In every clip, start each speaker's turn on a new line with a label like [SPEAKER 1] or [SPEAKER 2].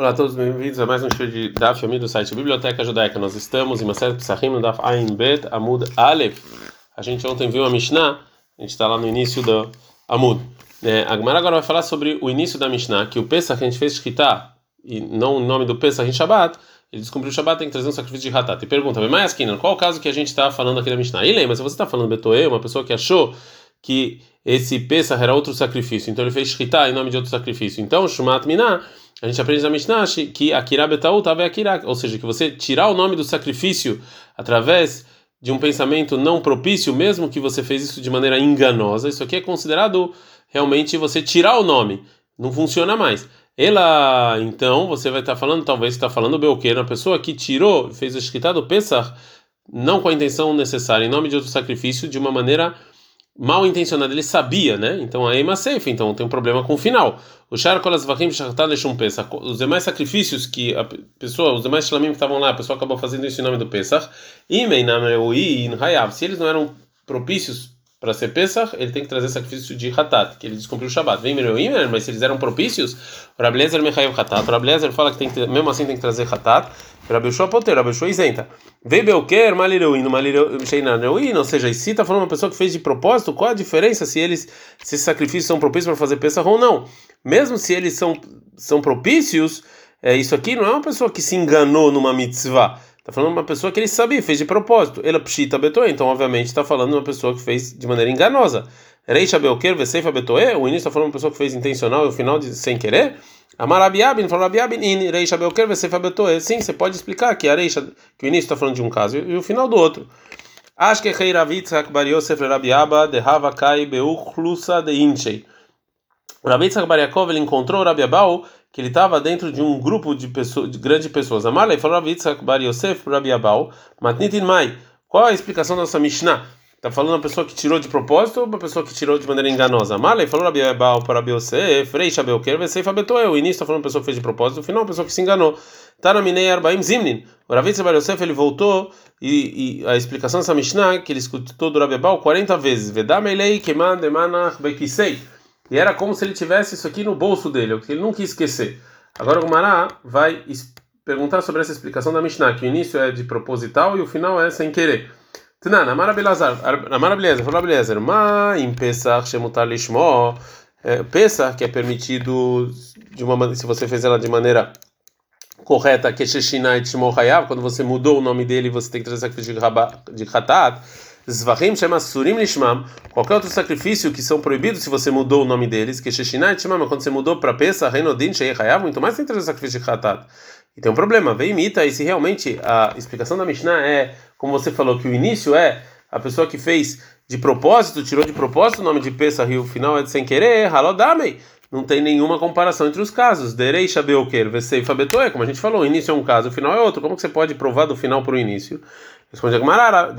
[SPEAKER 1] Olá a todos, bem-vindos a mais um show de Daf Yomi do site Biblioteca Judaica. Nós estamos em Maseret Psachim no Daf Ain Bet Amud Aleph. A gente ontem viu a Mishnah, a gente está lá no início do Amud. É, a Gemara agora vai falar sobre o início da Mishnah, que o Pesach que a gente fez Shkita, e não o nome do Pesach em Shabbat, ele descobriu o Shabbat, tem que trazer um sacrifício de Hatat. E pergunta, mas qual o caso que a gente está falando aqui da Mishnah? E lembra, se você está falando Betoe, uma pessoa que achou que esse Pesach era outro sacrifício, então ele fez Shkita em nome de outro sacrifício. Então, Shumat Minah a gente aprende na Mishnah que Akira Betaú tava Akira, ou seja, que você tirar o nome do sacrifício através de um pensamento não propício, mesmo que você fez isso de maneira enganosa, isso aqui é considerado realmente você tirar o nome, não funciona mais. Ela, então, você vai estar falando, talvez está falando Belqueira, a pessoa que tirou, fez o escritado Pesach, não com a intenção necessária, em nome de outro sacrifício, de uma maneira mal intencionado, ele sabia, né? Então aí é safe, então tem um problema com o final. O Sharkolas Vachim Shachtan Pesach. Os demais sacrifícios que a pessoa, os demais Shlamim que estavam lá, a pessoa acabou fazendo isso em nome do Pesach. Se eles não eram propícios para ser Pesach, ele tem que trazer sacrifício de Hatat, que ele descumpriu o Shabbat. Vem Meroim, mas se eles eram propícios, o Rablezer Mechayev Hatat. O Rablezer fala que tem que, mesmo assim tem que trazer Hatat. Rabeshua poter, Rabeshua isenta. Vei Belker, Malireuin, Malireuin, ou seja, se está falando uma pessoa que fez de propósito, qual a diferença se eles, se esses sacrifícios são propícios para fazer Pesach ou não? Mesmo se eles são, são propícios, é, isso aqui não é uma pessoa que se enganou numa mitzvah. Está falando uma pessoa que ele sabia, fez de propósito. Ela pshita betoe, então obviamente está falando de uma pessoa que fez de maneira enganosa. Reisha belker veseifa betoe, o início está falando de uma pessoa que fez intencional e o final de, sem querer. Amarabiabin, falou Rabiabin, in, Reisha belker veseifa betoe. Sim, você pode explicar que a Reisha, que o início está falando de um caso e, o final do outro. Acho que Reiravitz Bar Yosef Rabiaba de Hava Kai Beuchlusa de Inchei. Rabitzak Bar Yaakov ele encontrou Rabiabau que ele estava dentro de um grupo de pessoas, de grandes pessoas. Amarlei falou Rav Yitzhak Bar Yosef Rabi Abau, Matnitin Mai. Qual a explicação da nossa Mishnah? Está falando uma pessoa que tirou de propósito ou uma pessoa que tirou de maneira enganosa? Amarlei falou Rabi Abau para Rabi Yosef, Rei Shabelker, Vesei Fabetoe. O início está falando uma pessoa que fez de propósito, o final uma pessoa que se enganou. Tanaminei Arbaim Zimnin. O Rav Yitzhak Bar Yosef ele voltou e, e, a explicação dessa Mishnah que ele escutou do Rabi Abau 40 vezes. Vedamelei Keman Demanach Bekisei. E era como se ele tivesse isso aqui no bolso dele, o que ele não quis esquecer. Agora o Gumará vai perguntar sobre essa explicação da Mishnah, que o início é de proposital e o final é sem querer. Tnan, Amara Belazar, Amara Beleza, falou Beleza, ma em Pesach shemutar lishmo, Pesach que é permitido de uma se você fez ela de maneira correta, que Sheshinai Tishmo Hayav, quando você mudou o nome dele, você tem que trazer sacrifício de Hatat. Zvahim chama Surim Lishmam, qualquer outro sacrifício que são proibidos se você mudou o nome deles, que Sheshinai Shmam, quando você mudou para Pesa, Renodin, Shei Hayav, muito mais tem que trazer sacrifício de Hatat. E tem um problema, vem imita, e se realmente a explicação da Mishnah é, como você falou, que o início é a pessoa que fez de propósito, tirou de propósito o nome de Pesa e o final é de sem querer, Halodamei. Não tem nenhuma comparação entre os casos. Derei Shabeoker, Veseifa Betoe, como a gente falou, o início é um caso, o final é outro. Como que você pode provar do final para o início? Responde Agmarara,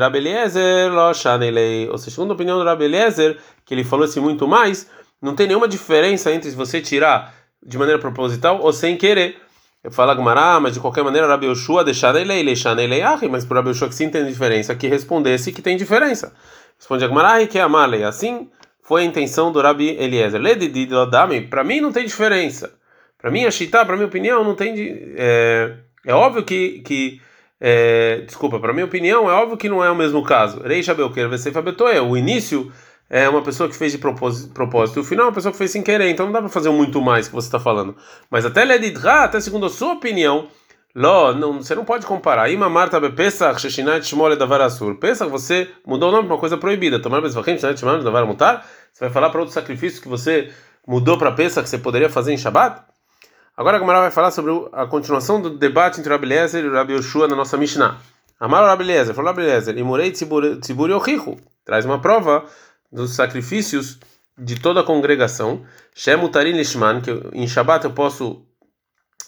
[SPEAKER 1] Rabeliezer, Loshanelei. Ou seja, segundo a opinião do Rabeliezer, que ele falou assim muito mais, não tem nenhuma diferença entre você tirar de maneira proposital ou sem querer. Eu falo Agmará, mas de qualquer maneira, Rabi Yoshua deixarelei, deixarelei, ah, mas para Rabi Yoshua que sim tem diferença, que respondesse que tem diferença. Responde Agmará, que é amalei. Assim foi a intenção do Rabi Eliezer. Para mim não tem diferença. Para mim, a Shita, para minha opinião, não tem. É, é óbvio que. que é, desculpa, para minha opinião, é óbvio que não é o mesmo caso. Reisha Belker Veseifa Betoe. O início é uma pessoa que fez de propósito, e o final é uma pessoa que fez sem querer. Então não dá para fazer muito mais que você está falando. Mas até Ledidra, até segundo a sua opinião, Ló, não, você não pode comparar. Ima Marta Pesach, Sheshinat Shmole Davar Asur. Pesach, você mudou o nome para uma coisa proibida. Tomar Bezvachim, Sheshinat Shmole Davar Mutar. Você vai falar para outro sacrifício que você mudou para Pesach que você poderia fazer em Shabbat? Agora a Gamara vai falar sobre a continuação do debate entre Rabi Eliezer e Rabi Yoshua na nossa Mishnah. Amaro Rabi Eliezer, falou Rabi Eliezer, Imurei Tzibur Yochichu, traz uma prova dos sacrifícios de toda a congregação. Shem Utarin Lishman, que em Shabbat eu posso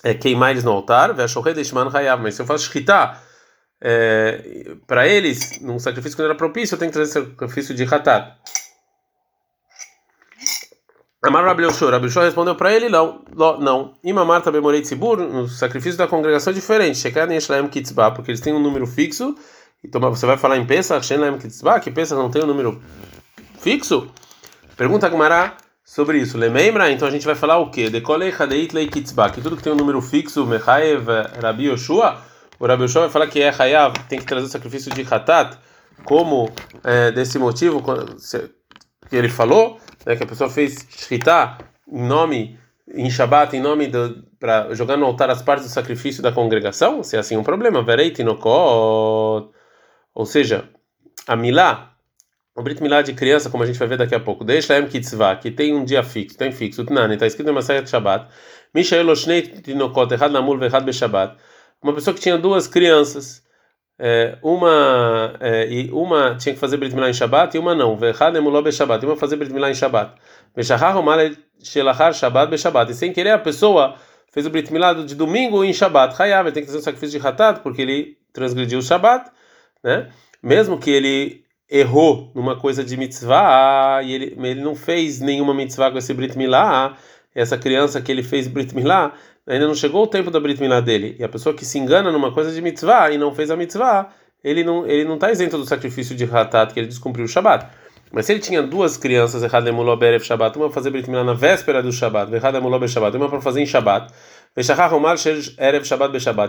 [SPEAKER 1] é, queimar eles no altar, Veshohei Lishman Hayav, mas se eu faço shkita é, para eles, num sacrifício que não era propício, eu tenho que trazer sacrifício de Hatat. Amar Rabi Yoshua, Rabi Yoshua respondeu para ele, não, não. Imamar também morei Tzibur, no sacrifício da congregação é diferente. Shekad Yeshlaem Kitzbah, porque eles têm um número fixo. Então você vai falar em Pesach, Shenlaem Kitzbah, que Pesach não tem um número fixo? Pergunta Gumará sobre isso. Lembra? Então a gente vai falar o quê? Dekolei Hadeit Lei Kitzbah, que tudo que tem um número fixo, Mechaev, Rabi Yoshua, o Rabi Yoshua vai falar que é Hayav, tem que trazer o sacrifício de Hatat, como é, desse motivo que ele falou, né, que a pessoa fez Shritá em nome, em Shabbat, em nome para jogar no altar as partes do sacrifício da congregação, se é assim um problema, Verei Tinokot, ou seja, a Milá, o Brit Milá de criança, como a gente vai ver daqui a pouco, deixa Laem Kitzvah, que tem um dia fixo, tem fixo, Tnani, está escrito em Masayat Shabbat, Mishael Oshnei Tinokot, Errad Namul, Verrad Beshabbat, uma pessoa que tinha duas crianças, é, uma é, e uma tinha que fazer Brit Milá em Shabbat e uma não, Verrad Emuló Beshabbat, e uma fazer Brit Milá em Shabbat, Beshahar Omar Shelachar Shabbat Beshabbat, e sem querer a pessoa fez o Brit Milá de domingo em Shabbat, Hayav, ele tem que fazer um sacrifício de Hatat, porque ele transgrediu o Shabbat, né? Mesmo que ele errou numa coisa de mitzvah e ele, ele não fez nenhuma mitzvah com esse Brit Milá, essa criança que ele fez Brit Milá, ainda não chegou o tempo da Brit Milá dele. E a pessoa que se engana numa coisa de mitzvah e não fez a mitzvah, ele não ele não está isento do sacrifício de Hatat, que ele descumpriu o Shabat. Mas se ele tinha duas crianças, Berev Shabbat, uma para fazer Brit Milá na véspera do Shabat, Shabbat, uma para fazer em Shabat, Erev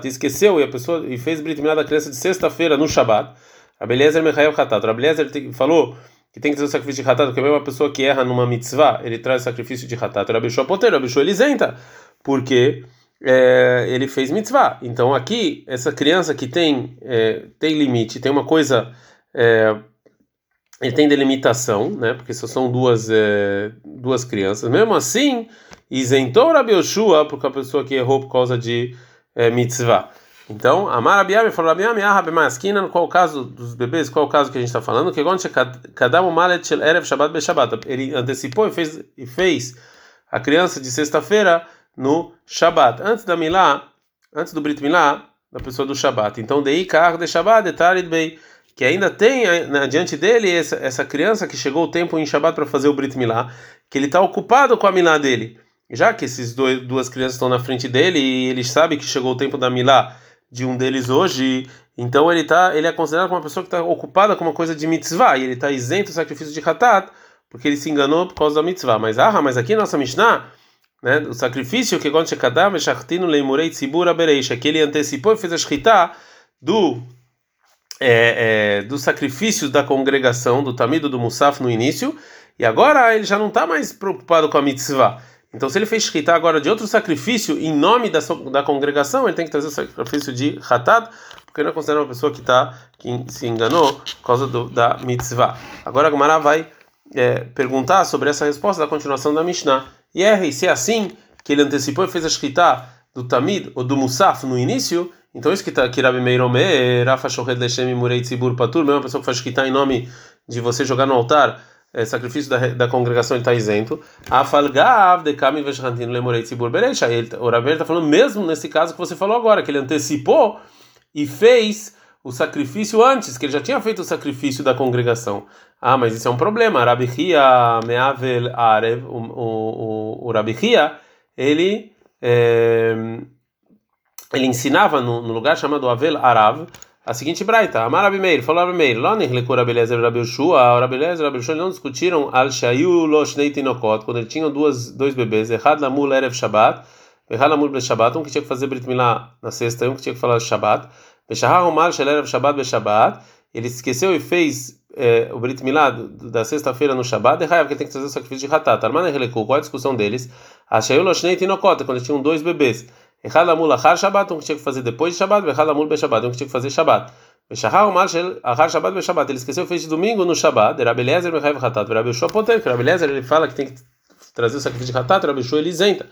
[SPEAKER 1] e esqueceu e a pessoa e fez Brit Milá da criança de sexta-feira no Shabat, Abeliezer Mechael Hatat. Abeliezer falou que tem que trazer o sacrifício de Hatat, porque mesmo uma pessoa que erra numa mitzvah, ele traz o sacrifício de Hatat. Rabishua Poter, Rabishua ele isenta, porque é, ele fez mitzvah. Então aqui, essa criança que tem, é, tem limite, tem uma coisa. É, ele tem delimitação, né? Porque só são duas, é, duas crianças. Mesmo assim, isentou Rabi Yoshua, porque a pessoa que errou por causa de é, mitzvah. Então, Amar Abiame falou Abiame Ahabemaskina, qual o caso dos bebês, qual o caso que a gente está falando? Que quando Kadam Malet Erev Shabbat Beshabbat, ele antecipou e fez, e fez a criança de sexta-feira no Shabbat, antes da Milá, antes do Brit Milá, da pessoa do Shabbat. Então, Dei Kar de Shabbat, de Tarid Bei, que ainda tem né, diante dele essa, essa criança que chegou o tempo em Shabbat para fazer o Brit Milá, que ele está ocupado com a Milá dele. Já que esses dois, duas crianças estão na frente dele e ele sabe que chegou o tempo da Milá de um deles hoje, então ele tá, ele é considerado como uma pessoa que está ocupada com uma coisa de mitzvah, e ele está isento do sacrifício de hatat, porque ele se enganou por causa da mitzvah. Mas ah, mas aqui nossa Mishnah, né, o sacrifício que quando shekadav shachtinu leimurei tzibura bereisha, que ele antecipou e fez a shkita do é, é, do sacrifício da congregação, do tamido do musaf no início, e agora ele já não está mais preocupado com a mitzvah. Então, se ele fez shkita agora de outro sacrifício em nome da, da congregação, ele tem que trazer o sacrifício de hatat, porque ele é considerado uma pessoa que tá que se enganou por causa do, da mitzvah. Agora a vai é, perguntar sobre essa resposta da continuação da Mishnah. E é, se é assim que ele antecipou e fez a shkita do tamid ou do musaf no início, então isso que está aqui Rabi Meirome, Rafa Shohed Leshem Murei Tzibur Patur, mesmo uma pessoa que faz shkita em nome de você jogar no altar é, sacrifício da, da congregação está isento. Afalgav de lemorei bereisha. O Rabi está falando mesmo nesse caso que você falou agora, que ele antecipou e fez o sacrifício antes, que ele já tinha feito o sacrifício da congregação. Ah, mas isso é um problema. Rabi Hia meavel arev, o, o, o Hia, ele é, ele ensinava no, no lugar chamado Avel Arav a seguinte braita, Amar Rabi Meir, falou Rabi Meir, Lonir lecou Rabi Lezer Rabi Ushua, Rabi Lezer e Rabi Ushua não discutiram al shayu lo shnei tinokot, quando ele tinha duas, dois bebês, Errad lamul erev Shabbat, Errad lamul ble Shabbat, um que tinha que fazer Brit Milá na sexta e um que tinha que falar Shabbat, Beshahar umar shel erev Shabbat be Shabbat, ele esqueceu e fez é, o Brit Milá da sexta-feira no Shabbat, é porque tem que fazer o sacrifício de Hatat, Armana relecou, qual a discussão deles? A shayu lo shnei tinokot, quando eles tinham dois bebês, Echad amul achar Shabbat, um que tinha que fazer depois de Shabbat, Echad amul be Shabbat, um que tinha que fazer Shabbat. Beshahar mal shel achar Shabbat be Shabbat, ele esqueceu fez de domingo no Shabbat, be Chayv Hatat, que Rabi Eliezer ele fala que tem que trazer o sacrifício de Hatat, Rabi Yoshua ele isenta.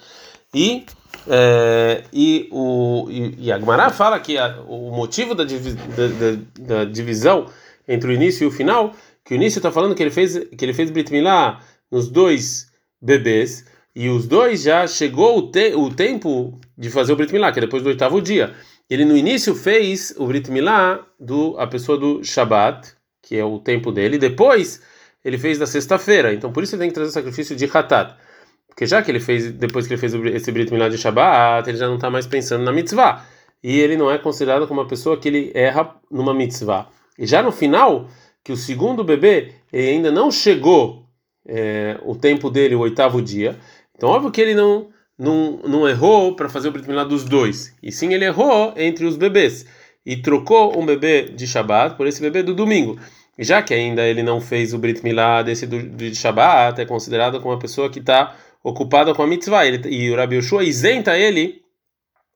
[SPEAKER 1] E é, e o e, a Gemara fala que o motivo da, da, divisão entre o início e o final, que o início está falando que ele fez que ele fez Brit Milá nos dois bebês e os dois já chegou o, te, o tempo de fazer o Brit Milá, que é depois do oitavo dia. Ele no início fez o Brit Milá do a pessoa do Shabat, que é o tempo dele, depois ele fez da sexta-feira. Então por isso ele tem que trazer o sacrifício de Hatat. Porque já que ele fez, depois que ele fez esse Brit Milá de Shabat, ele já não está mais pensando na mitzvah. E ele não é considerado como uma pessoa que ele erra numa mitzvah. E já no final, que o segundo bebê ele ainda não chegou é, o tempo dele, o oitavo dia. Então, óbvio que ele não não, não errou para fazer o Brit Milá dos dois, e sim ele errou entre os bebês e trocou um bebê de Shabat por esse bebê do domingo. Já que ainda ele não fez o Brit Milá desse do, de Shabat, é considerado como uma pessoa que está ocupada com a mitzvah. Ele, e o Rabi Yoshua isenta ele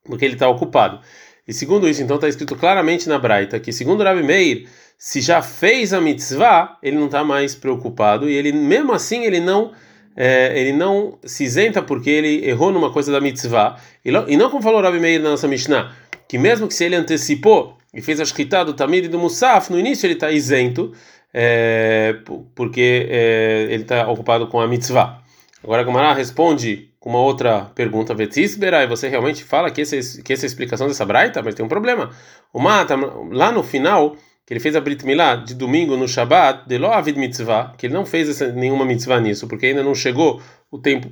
[SPEAKER 1] porque ele está ocupado. E segundo isso, então está escrito claramente na Braita que, segundo Rabi Meir, se já fez a mitzvah, ele não está mais preocupado e ele mesmo assim ele não é, ele não se isenta porque ele errou numa coisa da mitzvah. E, e não como falou Rabi Meir na nossa Mishnah, que mesmo que se ele antecipou e fez a shkita do Tamid e do Musaf, no início ele está isento, é, porque é, ele está ocupado com a mitzvah. Agora a responde com uma outra pergunta, Vetisbera, e você realmente fala que, esse, que essa é explicação dessa braita, mas tem um problema. O Mata, lá no final, que ele fez a Brit Milá de domingo no Shabat, de lo avid mitzvah, que ele não fez essa, nenhuma mitzvah nisso, porque ainda não chegou o tempo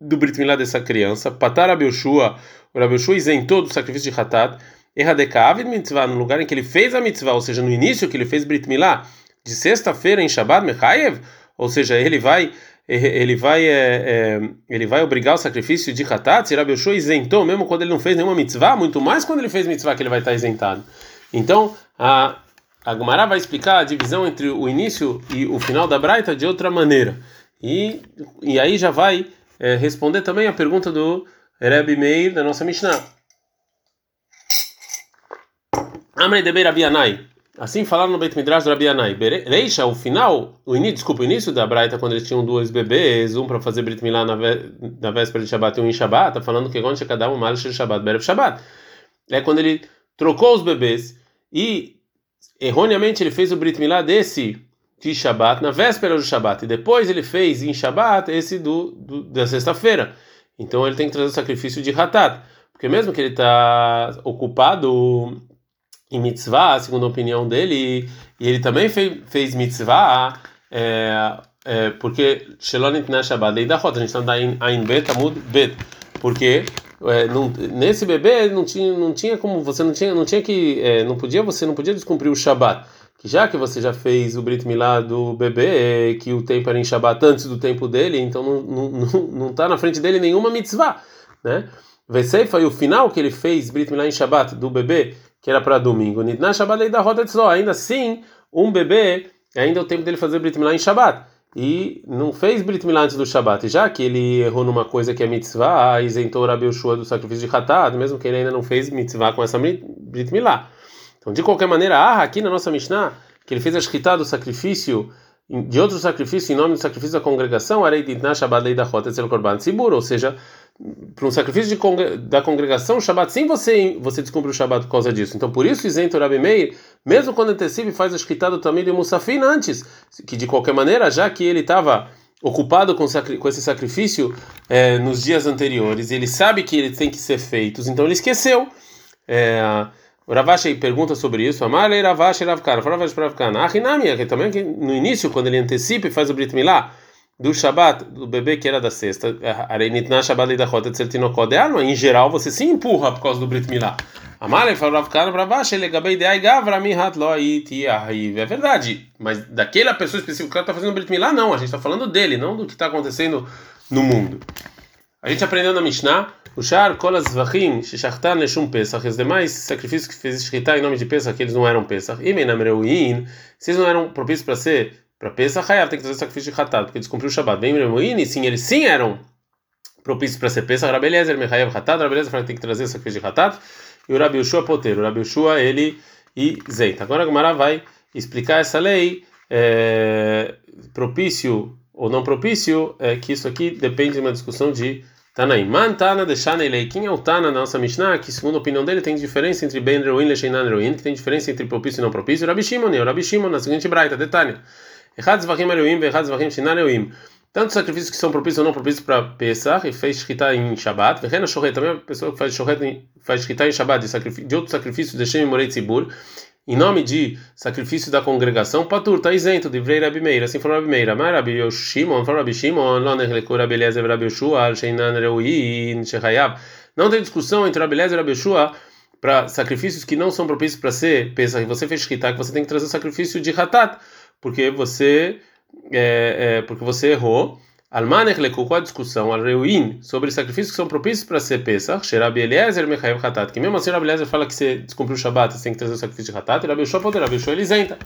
[SPEAKER 1] do Brit Milá dessa criança. Patar Abelshua, o Abelshua isentou do sacrifício de Hatat, Erradeka avid mitzvah, no lugar em que ele fez a mitzvah, ou seja, no início que ele fez Brit Milá, de sexta-feira em Shabat, Mechayev, ou seja, ele vai ele vai é, é, ele vai obrigar o sacrifício de Hatat, Rabi Yoshua isentou mesmo quando ele não fez nenhuma mitzvah, muito mais quando ele fez mitzvah que ele vai estar isentado. Então, a a Gumara vai explicar a divisão entre o início e o final da Braita de outra maneira. E, e aí já vai é, responder também a pergunta do Rebbe Meir da nossa Mishnah. Amrei de Rabianai. Assim falaram no Beit Midrash do Rabianai. Reisha, o final, o início, desculpa, o início da Braita, quando eles tinham dois bebês, um para fazer Brit Milá na, na véspera de Shabbat e um em Shabbat, tá falando que quando cada um mal Shabbat, Berev Shabbat. É quando ele trocou os bebês e erroneamente ele fez o Brit Milá desse de Shabat na véspera do Shabat e depois ele fez em Shabat esse do, do da sexta-feira. Então ele tem que trazer o sacrifício de Hatat, porque mesmo que ele está ocupado em mitzvah, segundo a opinião dele, e ele também fez, fez mitzvah, é, é, porque Shelonit na Shabbat, da rota, a gente está em Bet, Amud Bet, porque é, não, nesse bebê não tinha, não tinha como você não tinha, não tinha que, é, não podia você não podia descumprir o Shabat, que já que você já fez o Brit Milá do bebê, que o tempo era em Shabat antes do tempo dele, então não não, não, não tá na frente dele nenhuma mitzvah, né? foi o final que ele fez Brit Milá em Shabat do bebê, que era para domingo. Na Shabat da roda só, ainda assim, um bebê, ainda é o tempo dele fazer Brit Milá em Shabat e não fez Brit Milá antes do Shabat, já que ele errou numa coisa que é mitzvah, isentou o Rabi Yoshua do sacrifício de Hatat, mesmo que ele ainda não fez mitzvah com essa Brit Milá. Então, de qualquer maneira, ah, aqui na nossa Mishnah, que ele fez a shkita do sacrifício, de outro sacrifício, em nome do sacrifício da congregação, Arei Ditna Shabbat Lei da Rota Etzel Korban Tzibur, ou seja, para um sacrifício da congregação, Shabbat, sim você, você descumpre o Shabbat por causa disso. Então, por isso, isenta o Rabi Meir, mesmo quando antecipa e faz a escrita do Tamid e Musafin antes, que de qualquer maneira, já que ele estava ocupado com, com, esse sacrifício é, nos dias anteriores, ele sabe que ele tem que ser feitos, então ele esqueceu. É, o Ravashi pergunta sobre isso. Amalei Ravashi Ravkana. Ravashi Ravkana. Ahinami, que também no início, quando ele antecipa e faz o Brit Milá, do Shabat, do bebê que era da sexta, Areinitna Shabat da Rota de Alma, em geral você se empurra por causa do Brit Milá. Amale falou Rav para baixo, ele gabei de ai gavra mi hat lo É verdade, mas daquela pessoa específica que está fazendo Brit Milá, não, a gente está falando dele, não do que está acontecendo no mundo. A gente aprendeu na Mishnah, o Shar Kolas Vachim, Shishachtan Neshum Pesach, os demais sacrifícios que fez Shechitá em nome de Pesach, que eles não eram Pesach, e Menamreuin, se eles não eram propícios para ser para Pesach Hayav tem que trazer sacrifício de Hatat, porque descumpriu o Shabbat. Bem, Remoini, sim, eles sim eram propícios para ser Pesach. Rabi Eliezer, Mechayev Hatat, Rabi Eliezer tem que trazer sacrifício de Hatat. E o Rabi Ushua Poteiro, o Rabi Ushua ele isenta. Agora a Gumara vai explicar essa lei, é, propício ou não propício, é, que isso aqui depende de uma discussão de Tanaim. Man Tana deixana ele. Quem é o Tana na nossa Mishnah? Que segundo a opinião dele tem diferença entre Ben Reuin e Lesheinan Reuin, que tem diferença entre propício e não propício. Rabi Shimon, o Rabi Shimon na seguinte braita, detalhe. Echad zvachim eloim, vechad zvachim shinan eloim. Tanto sacrifícios que são propícios ou não propícios para Pesach, e fez shkita em Shabbat, vechena shohet, também a pessoa que faz shohet faz shkita em Shabbat, de, de outros sacrifícios, de Shem Morei Tzibur, em nome de sacrifício da congregação, Patur está isento de Vrei Rabi Meir, assim falou Rabi Meir, Amar Rabi Yoshimon, falou Rabi Shimon, Rabi Yoshua, Sheinan. Não tem discussão entre Rabi Eliezer e Rabi Yoshua para sacrifícios que não são propícios para ser Pesach, você fez shkita, que você tem que trazer o sacrifício de Hatat, porque você é, é, porque você errou. Almanech qual a discussão? Al reuin, sobre sacrifícios que são propícios para ser Pesach, Sherabi Eliezer Mechaev Hatat, que mesmo assim Rabi Eliezer fala que você descumpriu o Shabbat, você tem que trazer o sacrifício de Hatat, Rabi Yoshua pode, Rabi Yoshua ele isenta.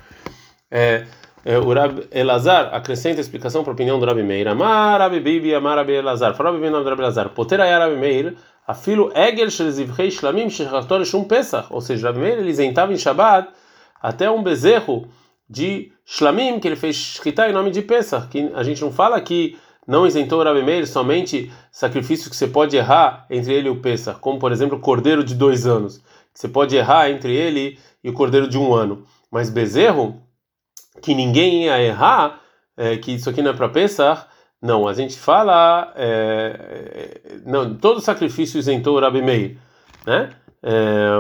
[SPEAKER 1] É, é, o Rabi Elazar acrescenta a explicação para a opinião do Rabi Meir. Amar Rabi Bibi, Amar Rabi Elazar. Fala Rabi do Rabi Elazar. Potera Rabi Meir, afilo Egel Shelzivchei Shlamim Shechator Shum Pesach. Ou seja, Rabi Meir ele isentava em Shabbat até um bezerro de Shlamim que ele fez escritar em nome de Pesach. Que a gente não fala que não isentou o Rabi Meir somente sacrifícios que você pode errar entre ele e o Pesach, como por exemplo o cordeiro de dois anos, que você pode errar entre ele e o cordeiro de um ano. Mas bezerro, que ninguém ia errar, é, que isso aqui não é para Pesach, não, a gente fala, é, é não, todo sacrifício isentou o Rabi Meir, né? É,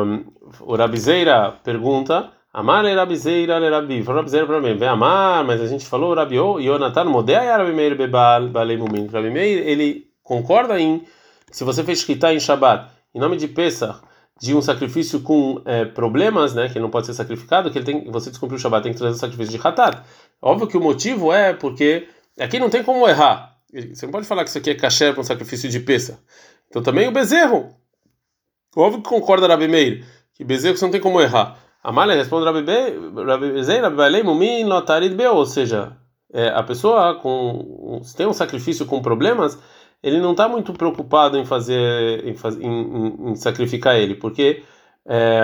[SPEAKER 1] o Rabizeira pergunta Amar era bizeira era rabi. Falou rabizeira para mim. Vem amar, mas a gente falou rabi o Yonatan modea era rabi meir bebal balei mumin. Rabi meir ele concorda em se você fez shkita em Shabbat em nome de Pesach de um sacrifício com é, problemas, né, que não pode ser sacrificado, que ele tem, você descumpriu o Shabbat, tem que trazer o sacrifício de Hatat. Óbvio que o motivo é porque aqui não tem como errar. Você não pode falar que isso aqui é kasher para um sacrifício de Pesach. Então também o bezerro. Óbvio que concorda Rabi Meir, que bezerro você não tem como errar. Amália responde Rabi Zei, Rabi Balei, Mumin, Lotarid Beu, ou seja, é, a pessoa com se tem um sacrifício com problemas, ele não está muito preocupado em fazer, em, em, em sacrificar ele, porque é,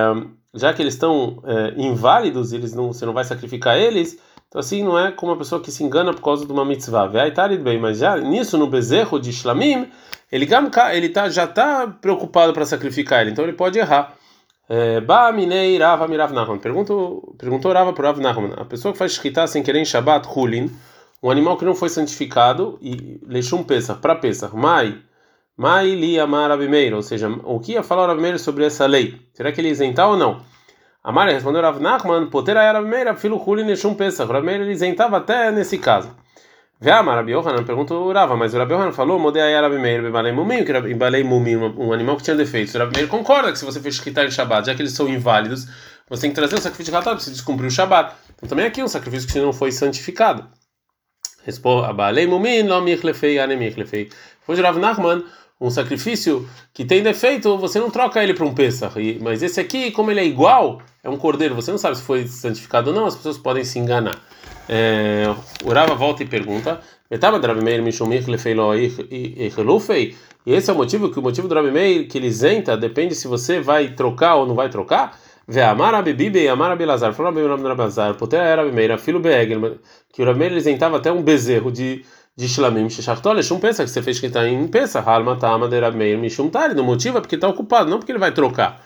[SPEAKER 1] já que eles estão é, inválidos, eles não, você não vai sacrificar eles, então assim não é como uma pessoa que se engana por causa de uma mitzvah. bem, mas já nisso no bezerro de Shlamim, ele, ele tá, já está preocupado para sacrificar ele, então ele pode errar. É, ba minei Rava mirav Nachman. Perguntou, Rava para Rav Nachman. A pessoa que faz shkita sem querer em Shabbat, hulin, um animal que não foi santificado e leixum Pesach, para Pesach, mai, mai li amar Abimeir, ou seja, o que ia falar Abimeir sobre essa lei? Será que ele isentar ou não? Amar respondeu Rav Nachman, potera era Abimeir, filo hulin leixum Pesach. Abimeir ele isentava até nesse caso. Veama, Rabi Yohanan perguntou o Rava, mas o Rabi Yohanan falou, Modei Rabi Meir, Bebalei Mumim, que Bebalei Mumim, um animal que tinha defeitos. O Rabi Meir concorda que se você fez Shkita em Shabbat, já que eles são inválidos, você tem que trazer o sacrifício de Hatat para você descumprir o Shabbat. Então também aqui é um sacrifício que não foi santificado. Responde, Abalei Mumim, Lo Michlefei, Ane Michlefei. Depois o Rav Nachman, um sacrifício que tem defeito, você não troca ele para um Pesach. Mas esse aqui, como ele é igual, é um cordeiro, você não sabe se foi santificado ou não, as pessoas podem se enganar. É, o Rava volta e pergunta: E esse é o motivo que o motivo do Rabi Meir que ele isenta depende se você vai trocar ou não vai trocar? Ve amar Abibibe e amar Abilazar. Falou Rabi Meir Abelazar, potera era Rabi filho Beegel, que o Rabi Meir isentava até um bezerro de de Shlamim Shechartol, Shum pensa que você fez que está em pensa, Halma Tama de Rabi Meir Mishum Tari. No motivo é porque está ocupado, não porque ele vai trocar.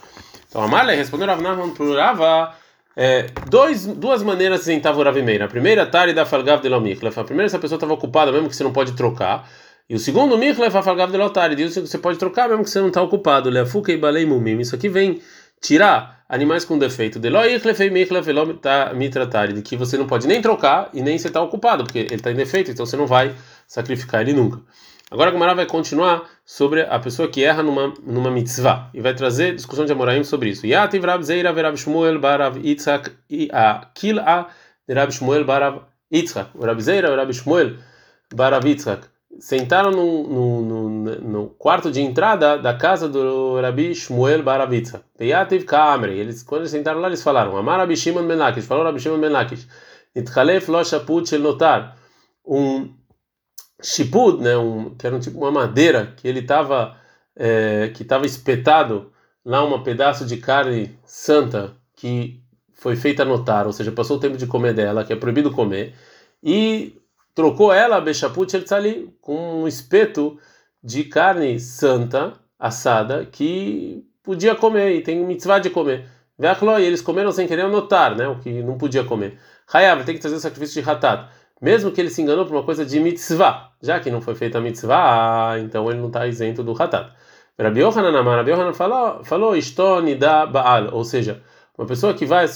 [SPEAKER 1] Então Amalek respondeu Rav Nahman para Rava é, dois, duas maneiras Rav Meir. A primeira, Tari da Falgav de Lomichlef. A primeira, se a pessoa estava ocupada, mesmo que você não pode trocar. E o segundo, Michlef, Falgav de Lotari. Diz que você pode trocar, mesmo que você não está ocupado. Leafuka e Balei Mumim. Isso aqui vem tirar animais com defeito. De Loichlef e Michlef Mitratari. De que você não pode nem trocar e nem você está ocupado, porque ele está em defeito, então você não vai sacrificar ele nunca. Agora a Gemara vai continuar sobre a pessoa que erra numa, numa mitzvah e vai trazer discussão de Amoraim sobre isso. Yativ Rab Zeira Verab Shmuel Barav Yitzhak a Kil'a Rab Shmuel Barav Yitzhak. O Rab Zeira Rab Shmuel Barav Yitzhak sentaram no, no, no, quarto de entrada da casa do Rabi Shmuel Barav Yitzhak. Yativ Kamre. Eles quando eles sentaram lá eles falaram Amar Rabi Shimon Menakish. Falou Rabi Shimon Menakish. Nitkhalef Lo Shaput Shel Notar. Um shipud, né, um, que era um tipo uma madeira que ele estava é, que estava espetado lá um pedaço de carne santa que foi feita notar, ou seja, passou o tempo de comer dela, que é proibido comer, e trocou ela, Bechaput ali com um espeto de carne santa, assada, que podia comer, e tem mitzvah de comer. E eles comeram sem querer notar, né, o que não podia comer. Hayav, tem que trazer o sacrifício de hatat mesmo que ele se enganou por uma coisa de mitzvah, já que não foi feita a mitzvah, então ele não está isento do hatat. Rabi Yohanan Amar, Rabi Yohanan falou, falou da Baal, ou seja, uma pessoa que vai,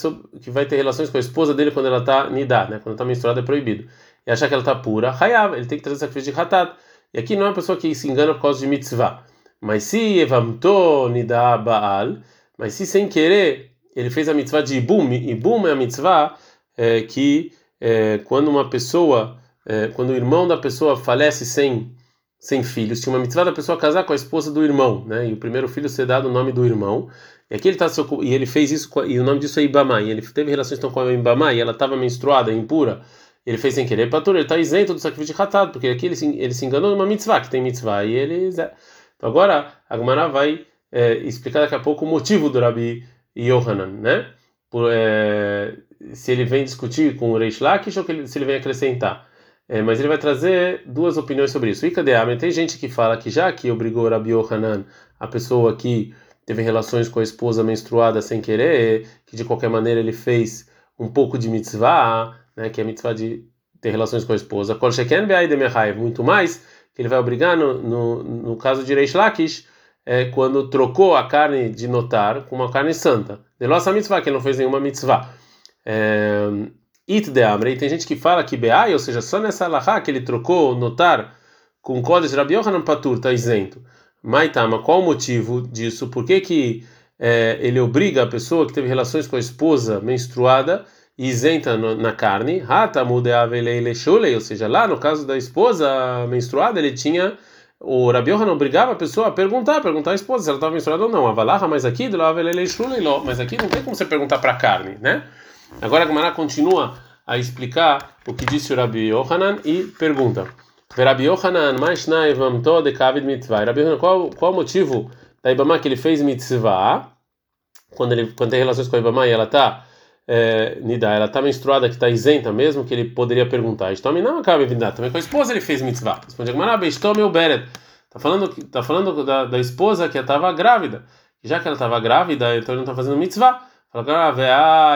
[SPEAKER 1] que vai ter relações com a esposa dele quando ela está nidá, né, quando está menstruada é proibido, e achar que ela está pura, hayav, ele tem que trazer sacrifício de hatat. E aqui não é uma pessoa que se engana por causa de mitzvah. Mas se evamto nida Baal, mas se sem querer ele fez a mitzvah de ibum, ibum é a mitzvah é, que é, quando uma pessoa é, quando o irmão da pessoa falece sem sem filhos, tinha uma mitzvah da pessoa casar com a esposa do irmão, né? E o primeiro filho ser dado o nome do irmão. E aqui ele tá e ele fez isso e o nome disso é Ibama. E ele teve relações então com a Ibama e ela estava menstruada, impura. Ele fez sem querer, patur, ele está isento do sacrifício de ratado, porque aqui ele se, ele se enganou numa mitzvah, que tem mitzvah, e ele. Então agora a Gemara vai é, explicar daqui a pouco o motivo do Rabi Yohanan, né? Por, é, se ele vem discutir com o Reish Lakish ou ele, se ele vem acrescentar. É, mas ele vai trazer duas opiniões sobre isso. E cadê Tem gente que fala que já que obrigou Rabi Yohanan, a pessoa que teve relações com a esposa menstruada sem querer, que de qualquer maneira ele fez um pouco de mitzvah, né, que é a mitzvah de ter relações com a esposa. Muito mais, que ele vai obrigar no, no, no caso de Reish Lakish, é, quando trocou a carne de notar com uma carne santa. De nossa mitzvah, que ele não fez nenhuma mitzvah. É, It de Amre, e tem gente que fala que Beai, ou seja, só nessa alahá que ele trocou notar com Kodesh Rabi Yohanan Patur, está isento. Maitama, qual o motivo disso? Por que, que é, ele obriga a pessoa que teve relações com a esposa menstruada isenta no, na carne? Ou seja, lá no caso da esposa menstruada, ele tinha. O Rabi Yohanan obrigava a pessoa a perguntar, perguntar à esposa se ela estava menstruada ou não. Avalaha, mas aqui, mas aqui não tem como você perguntar para a carne, né? Agora a Gemara continua a explicar o que disse o Rabi Yohanan e pergunta: Rabi Yohanan, mais naivamto de kavid mitzvah. Rabi Yohanan, qual, qual o motivo da Ibama que ele fez mitzvah? Quando ele quando tem relações com a Ibama e ela está é, nida, ela está menstruada, que está isenta mesmo, que ele poderia perguntar. Estome não acaba vinda. Também com a esposa ele fez mitzvah. Responde Gemara, Bestome o Beret. Tá falando, tá falando da, da esposa que estava grávida. Já que ela estava grávida, então ele não está fazendo mitzvah.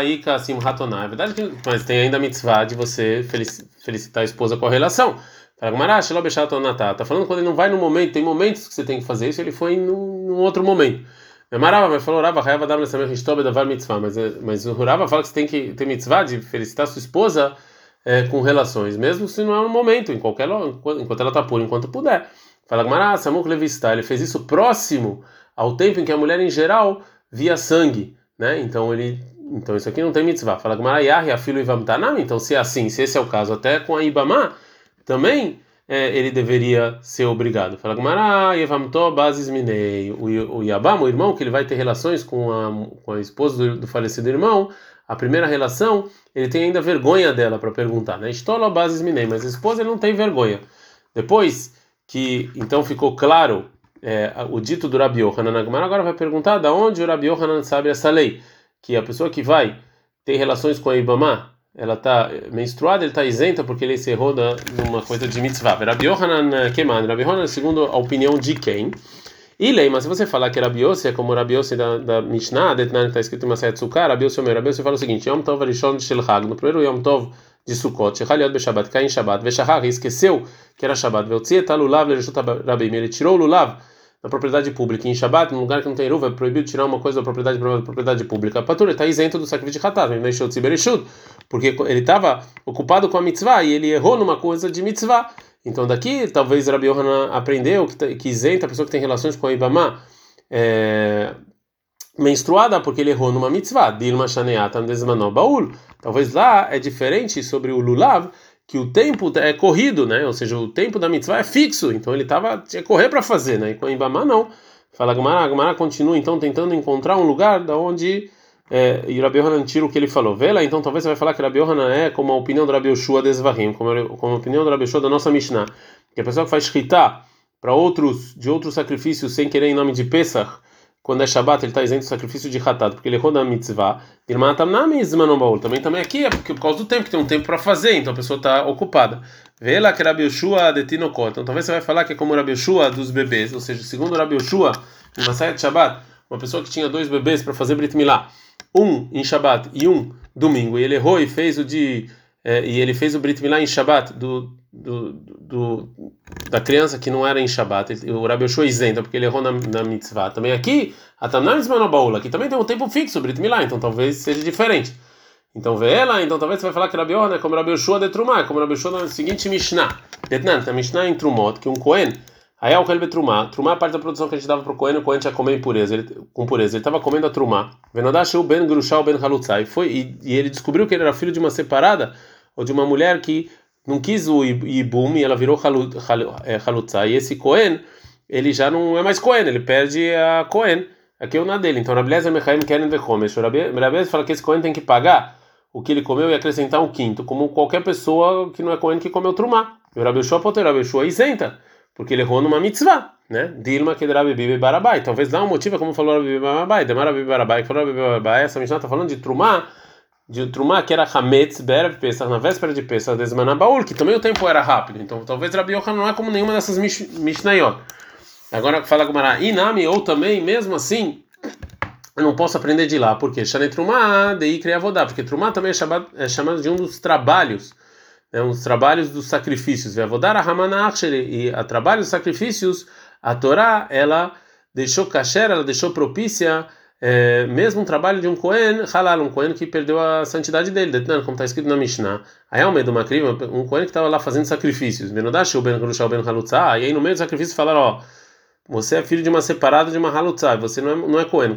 [SPEAKER 1] Ika Simhatoná. É verdade mas tem ainda a mitzvah de você felicitar a esposa com a relação. Fala, Tá falando quando ele não vai no momento, tem momentos que você tem que fazer isso, ele foi num, num outro momento. Marava, mas falou, Rava, Rava, Dam, Histob, Davar, Mitzvah. Mas, mas o Rava fala que você tem que ter mitzvah de felicitar sua esposa é, com relações, mesmo se não é no momento, em qualquer enquanto ela está pura, enquanto puder. Fala, Gamara, Samuk Levista, ele fez isso próximo ao tempo em que a mulher em geral via sangue né? Então ele, então isso aqui não tem mitzvah. Fala que Marayah, filho Ivam Tanam. Então se é assim, se esse é o caso, até com a Ibama também é, ele deveria ser obrigado. Fala que Marayah, bases minei. O Yabam, o irmão que ele vai ter relações com a com a esposa do, do falecido irmão. A primeira relação, ele tem ainda vergonha dela para perguntar, né? Estola bases minei, mas a esposa ele não tem vergonha. Depois que então ficou claro é, o dito do Rabi Yohanan Agmar agora vai perguntar da onde o Rabi Yohanan sabe essa lei, que a pessoa que vai ter relações com a Ibama, ela está menstruada, ele está isenta porque ele se errou numa coisa de mitzvah. Rabi Yohanan Keman, Rabi Yohanan segundo a opinião de quem? E lei, mas se você falar que Rabi Yossi é como Rabi Yossi da, da Mishnah, está escrito em Masayat Sukkar, Rabi Yossi, Rabi Yossi fala o seguinte, Yom Tov Arishon Shel no primeiro Yom Tov de Sukkot, Shechaliot Beshabat, cai em Shabbat, Veshahar, esqueceu que era Shabbat, Veltziet Lulav, Lereshut Rabim, ele tirou Lulav da propriedade pública. Em Shabbat, num lugar que não tem eruva, é proibido tirar uma coisa da propriedade da propriedade pública. Patura está isento do sacrifício de Hatat, porque ele estava ocupado com a mitzvah e ele errou numa coisa de mitzvah. Então daqui, talvez Rabi Yohanan aprendeu que, que isenta a pessoa que tem relações com a Ibama é, menstruada porque ele errou numa mitzvah. Dilma Shaneata Baul. Talvez lá é diferente sobre o Lulav, que o tempo é corrido, né? Ou seja, o tempo da mitzvah é fixo, então ele tava tinha que correr para fazer, né? E com a Ibama não. Fala Gamara, Gamara continua então tentando encontrar um lugar da onde é, e Rabi Yohanan tira o que ele falou. Vê lá, então talvez você vai falar que Rabi Yohanan é como a opinião do Rabi Yoshua Desvahim, como, como a opinião do Rabi Yoshua da nossa Mishnah, que a pessoa que faz shkita para outros de outros sacrifícios sem querer em nome de Pesach, quando é Shabbat, ele está isento do sacrifício de Hatat, porque ele errou na mitzvah. Também, também aqui é porque, por causa do tempo, que tem um tempo para fazer, então a pessoa está ocupada. Vê lá que Rabi Yoshua de Tinokot. Então talvez você vai falar que é como Rabi Yoshua dos bebês, ou seja, segundo Rabi Yoshua, em Masayat Shabbat, uma pessoa que tinha dois bebês para fazer Brit Milá, um em Shabbat e um domingo, e ele errou e fez o de. É, e ele fez o Brit Milá em Shabbat, do, do, do, da criança que não era em Shabbat, o Rabi Yoshua isenta, porque ele errou na, na mitzvah. Também aqui, Atamnam Baula, aqui também tem um tempo fixo, Brit Milá, então talvez seja diferente. Então vê ela, então talvez você vai falar que Rabi Yohanan é como Rabi Yoshua de Trumá, como Rabi Yoshua na seguinte Mishnah. Detnan, a Mishnah em Trumot, que um Cohen, aí é o Kelbe Trumá, Trumá é parte da produção que a gente dava para o Cohen, o Cohen tinha comer pureza, ele, com pureza, ele estava comendo a Trumá. Venodashu ben Grushal ben Halutzai, e, e ele descobriu que ele era filho de uma separada, ou de uma mulher que não quis o Ibum e ela virou Halutza. E esse Cohen, ele já não é mais Cohen, ele perde a Cohen. Aqui é o na dele. Então, Rabilezer Mechaim Keren Vechomesh. Rabilezer fala que esse Cohen tem que pagar o que ele comeu e acrescentar um quinto, como qualquer pessoa que não é Cohen que comeu Trumá. E o pode ter Rabishua isenta, porque ele errou numa mitzvah, né? Dilma que Rabi Bibi Barabai. Talvez dá um motivo, como falou Rabi Bibi Barabai, Demara Bibi Barabai, que falou Bibi Barabai. Essa Mishnah está falando de Trumá de Trumá, que era Hametz, Berev Pesach, na véspera de Pesach, Desmaná Baul, que também o tempo era rápido. Então talvez Rabi Yochanan não é como nenhuma dessas Mishnayot. Agora fala Gumara, Inami, ou também, mesmo assim, eu não posso aprender de lá, porque Shane Trumá, Dei Kriavodá, porque Trumá também é chamado, é chamado de um dos trabalhos, né, um dos trabalhos dos sacrifícios. Veavodar a e a trabalho dos sacrifícios, a Torá, ela deixou kasher, ela deixou propícia é, mesmo um trabalho de um Cohen, halal, um Cohen que perdeu a santidade dele, como está escrito na Mishnah. Aí ao meio de uma crime, um Cohen que estava lá fazendo sacrifícios. E aí no meio do sacrifício falaram: Ó, você é filho de uma separada de uma halutzá, você não é, não é Cohen.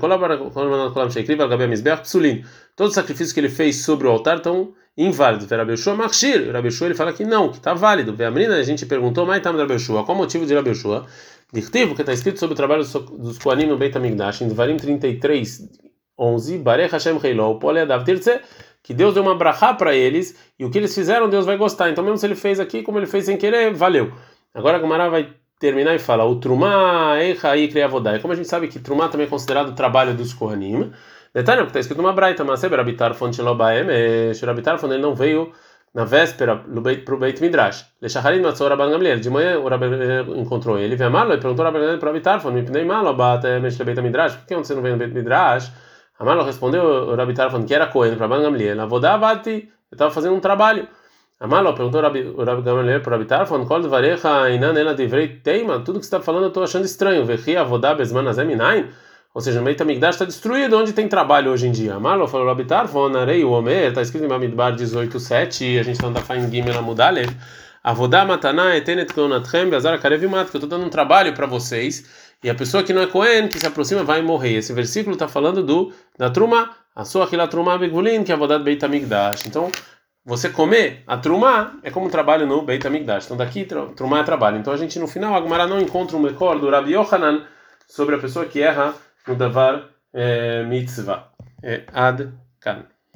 [SPEAKER 1] Todos os sacrifícios que ele fez sobre o altar estão inválidos. Rabeshua Machshir, Rabeshua ele fala que não, que está válido. A menina a gente perguntou, mas está Rabeshua, qual o motivo de Rabeshua? Dirtivo, que está escrito sobre o trabalho dos Koanim no Beit HaMikdash, em Devarim 33, 11, Barech Hashem Reilou, Poleadav Tirtze, que Deus deu uma brachá para eles, e o que eles fizeram, Deus vai gostar. Então, mesmo se ele fez aqui, como ele fez sem querer, valeu. Agora a Gomara vai terminar e fala: o Trumá, Eicha e Kriavodai. Como a gente sabe que Trumá também é considerado o trabalho dos Kohanim, detalhe, porque está escrito uma braita, mas Rabitar Fontilobaem, Rabitar ele não veio na véspera para o Beit Midrash. Lechaharit matzor Rabban Gamliel. De manhã o Rabban encontrou ele. Vem Amalo e perguntou Rabban Gamliel para Abitar. Falou: Me pnei malo, bate mexe Beit Midrash. Por que você não veio no Beit Midrash? Amalo respondeu o Rabitar falando que era Cohen Rabban Gamliel. Avodá bate. Eu estava fazendo um trabalho. Amalo perguntou o Rabban Gamliel para Abitar falando: Kol varecha inan ela divrei teima. Tudo que você está falando eu estou achando estranho. Vechi avodá bezman azem inain. Ou seja, o Beit HaMikdash está destruído, onde tem trabalho hoje em dia. Malo falou Rabitar, Vonarei, Omer, está escrito em Bamidbar 18.7, a gente está andando Fain Gimel Amudalev. Avodá Mataná Etenet Keonatchem Beazar Karev Mat, que eu estou dando um trabalho para vocês, e a pessoa que não é Cohen, que se aproxima, vai morrer. Esse versículo está falando do da Truma, a sua Aquila Truma Begulin, que é a Avodá Beit HaMikdash. Então, você comer a Truma é como um trabalho no Beit HaMikdash. Então, daqui, Truma é trabalho. Então, a gente no final, a Gemara não encontra um Mekor do Rabi Yohanan sobre a pessoa que erra ודבר מצווה. עד כאן.